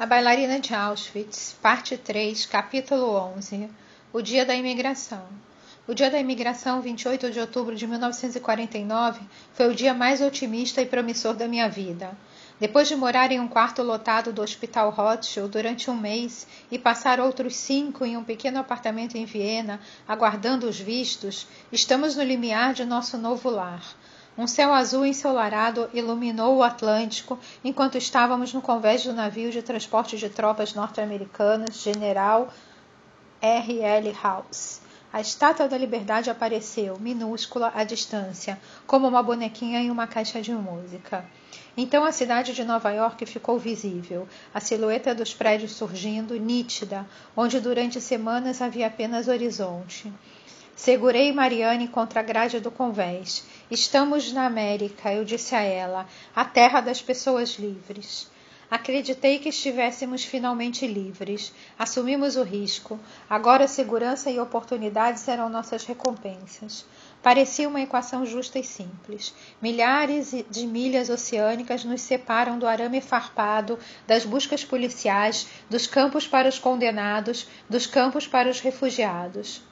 A bailarina de Auschwitz, parte 3, capítulo 11 O dia da imigração. O dia da imigração, 28 de outubro de 1949, foi o dia mais otimista e promissor da minha vida. Depois de morar em um quarto lotado do Hospital Rothschild durante um mês e passar outros cinco em um pequeno apartamento em Viena, aguardando os vistos, estamos no limiar de nosso novo lar. Um céu azul ensolarado iluminou o Atlântico enquanto estávamos no convés do navio de transporte de tropas norte-americanas General R. L. House. A estátua da liberdade apareceu, minúscula à distância, como uma bonequinha em uma caixa de música. Então a cidade de Nova York ficou visível, a silhueta dos prédios surgindo, nítida, onde durante semanas havia apenas horizonte. Segurei Mariane contra a grade do convés. Estamos na América, eu disse a ela, a terra das pessoas livres. Acreditei que estivéssemos finalmente livres. Assumimos o risco. Agora segurança e oportunidade serão nossas recompensas. Parecia uma equação justa e simples. Milhares de milhas oceânicas nos separam do arame farpado, das buscas policiais, dos campos para os condenados, dos campos para os refugiados.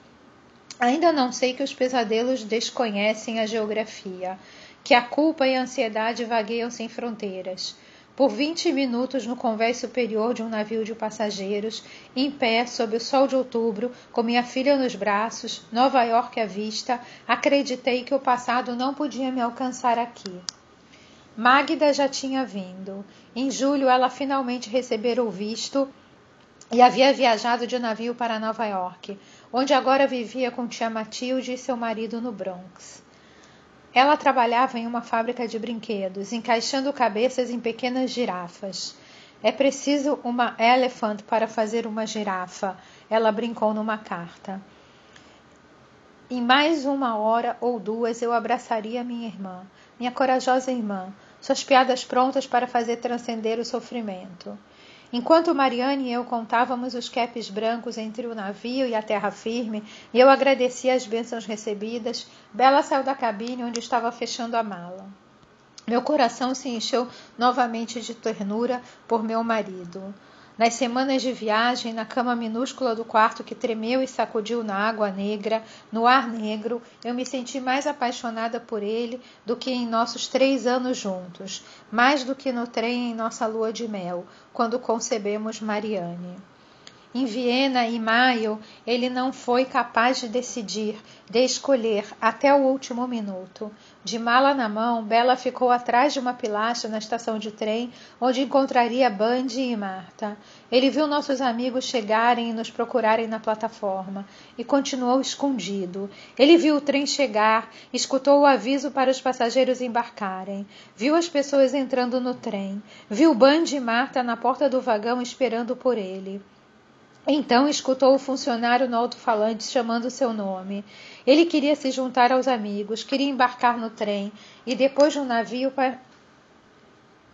Ainda não sei que os pesadelos desconhecem a geografia, que a culpa e a ansiedade vagueiam sem fronteiras. Por vinte minutos no convés superior de um navio de passageiros, em pé sob o sol de outubro, com minha filha nos braços, Nova York à vista, acreditei que o passado não podia me alcançar aqui. Magda já tinha vindo. Em julho ela finalmente recebera o visto e havia viajado de navio para Nova York onde agora vivia com tia Matilde e seu marido no Bronx. Ela trabalhava em uma fábrica de brinquedos, encaixando cabeças em pequenas girafas. É preciso uma elephant para fazer uma girafa, ela brincou numa carta. Em mais uma hora ou duas eu abraçaria minha irmã, minha corajosa irmã, suas piadas prontas para fazer transcender o sofrimento. Enquanto Mariane e eu contávamos os capes brancos entre o navio e a terra firme, e eu agradecia as bênçãos recebidas, Bela saiu da cabine onde estava fechando a mala. Meu coração se encheu novamente de ternura por meu marido. Nas semanas de viagem, na cama minúscula do quarto que tremeu e sacudiu na água negra, no ar negro, eu me senti mais apaixonada por ele do que em nossos três anos juntos, mais do que no trem em nossa lua de mel, quando concebemos Mariane. Em Viena, em maio, ele não foi capaz de decidir, de escolher até o último minuto. De mala na mão, Bela ficou atrás de uma pilastra na estação de trem, onde encontraria Bandi e Marta. Ele viu nossos amigos chegarem e nos procurarem na plataforma e continuou escondido. Ele viu o trem chegar, escutou o aviso para os passageiros embarcarem, viu as pessoas entrando no trem, viu Bandi e Marta na porta do vagão esperando por ele. Então escutou o funcionário no alto-falante chamando seu nome. Ele queria se juntar aos amigos, queria embarcar no trem e depois de um navio para,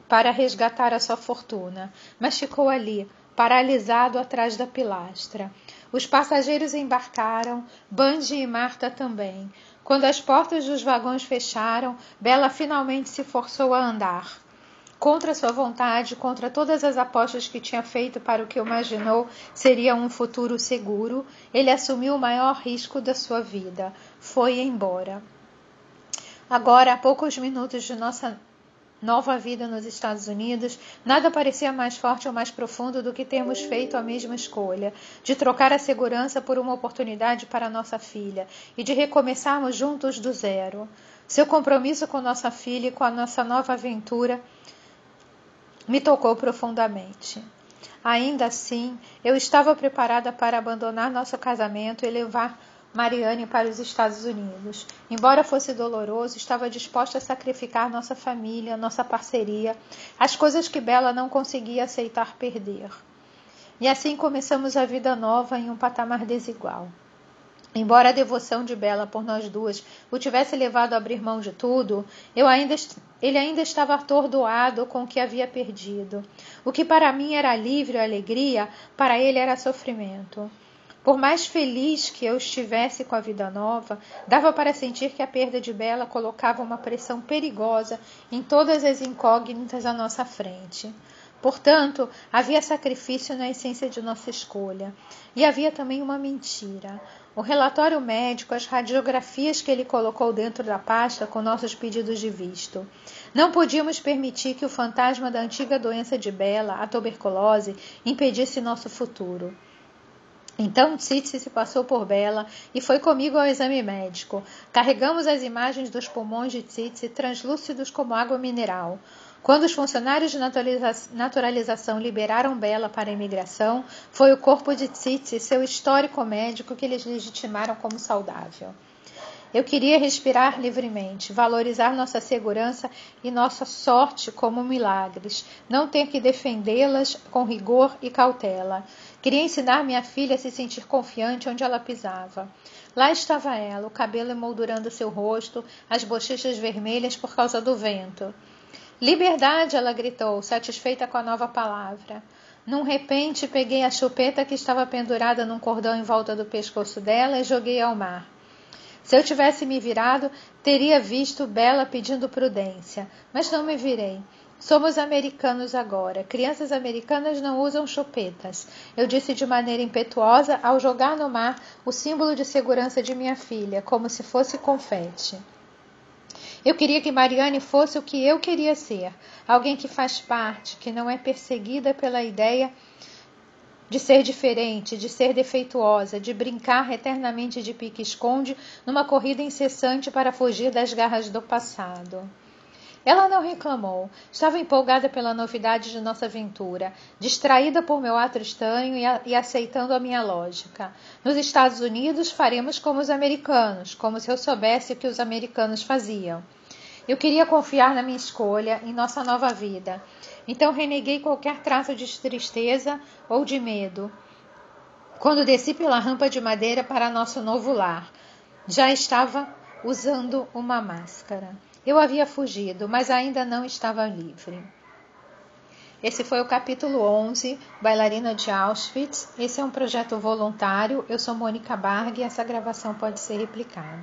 para resgatar a sua fortuna, mas ficou ali, paralisado atrás da pilastra. Os passageiros embarcaram, Banji e Marta também. Quando as portas dos vagões fecharam, Bela finalmente se forçou a andar contra sua vontade, contra todas as apostas que tinha feito para o que imaginou seria um futuro seguro, ele assumiu o maior risco da sua vida. Foi embora. Agora, a poucos minutos de nossa nova vida nos Estados Unidos, nada parecia mais forte ou mais profundo do que termos feito a mesma escolha, de trocar a segurança por uma oportunidade para nossa filha e de recomeçarmos juntos do zero. Seu compromisso com nossa filha e com a nossa nova aventura me tocou profundamente. Ainda assim, eu estava preparada para abandonar nosso casamento e levar Mariane para os Estados Unidos. Embora fosse doloroso, estava disposta a sacrificar nossa família, nossa parceria, as coisas que Bela não conseguia aceitar perder. E assim começamos a vida nova em um patamar desigual. Embora a devoção de Bela por nós duas o tivesse levado a abrir mão de tudo, ainda, ele ainda estava atordoado com o que havia perdido. O que para mim era alívio e alegria, para ele era sofrimento. Por mais feliz que eu estivesse com a vida nova, dava para sentir que a perda de Bela colocava uma pressão perigosa em todas as incógnitas à nossa frente. Portanto, havia sacrifício na essência de nossa escolha. E havia também uma mentira. O relatório médico, as radiografias que ele colocou dentro da pasta com nossos pedidos de visto. Não podíamos permitir que o fantasma da antiga doença de Bela, a tuberculose, impedisse nosso futuro. Então Tsitsi se passou por Bela e foi comigo ao exame médico. Carregamos as imagens dos pulmões de Tsitsi translúcidos como água mineral. Quando os funcionários de naturalização liberaram Bela para a imigração, foi o corpo de Tsitsi e seu histórico médico que eles legitimaram como saudável. Eu queria respirar livremente, valorizar nossa segurança e nossa sorte como milagres, não ter que defendê-las com rigor e cautela. Queria ensinar minha filha a se sentir confiante onde ela pisava. Lá estava ela, o cabelo emoldurando seu rosto, as bochechas vermelhas por causa do vento. Liberdade! ela gritou, satisfeita com a nova palavra. Num repente, peguei a chupeta que estava pendurada num cordão em volta do pescoço dela e joguei ao mar. Se eu tivesse me virado, teria visto Bela pedindo prudência, mas não me virei. Somos americanos agora. Crianças americanas não usam chupetas. Eu disse de maneira impetuosa ao jogar no mar o símbolo de segurança de minha filha, como se fosse confete. Eu queria que Mariane fosse o que eu queria ser, alguém que faz parte, que não é perseguida pela ideia de ser diferente, de ser defeituosa, de brincar eternamente de pique-esconde numa corrida incessante para fugir das garras do passado. Ela não reclamou. Estava empolgada pela novidade de nossa aventura, distraída por meu ato estranho e, a, e, aceitando a minha lógica. Nos Estados Unidos faremos como os americanos, como se eu soubesse o que os americanos faziam. Eu queria confiar na minha escolha, em nossa nova vida. Então reneguei qualquer traço de tristeza ou de medo. Quando desci pela rampa de madeira para nosso novo lar, já estava usando uma máscara. Eu havia fugido, mas ainda não estava livre. Esse foi o capítulo 11, Bailarina de Auschwitz. Esse é um projeto voluntário. Eu sou Mônica Barg e essa gravação pode ser replicada.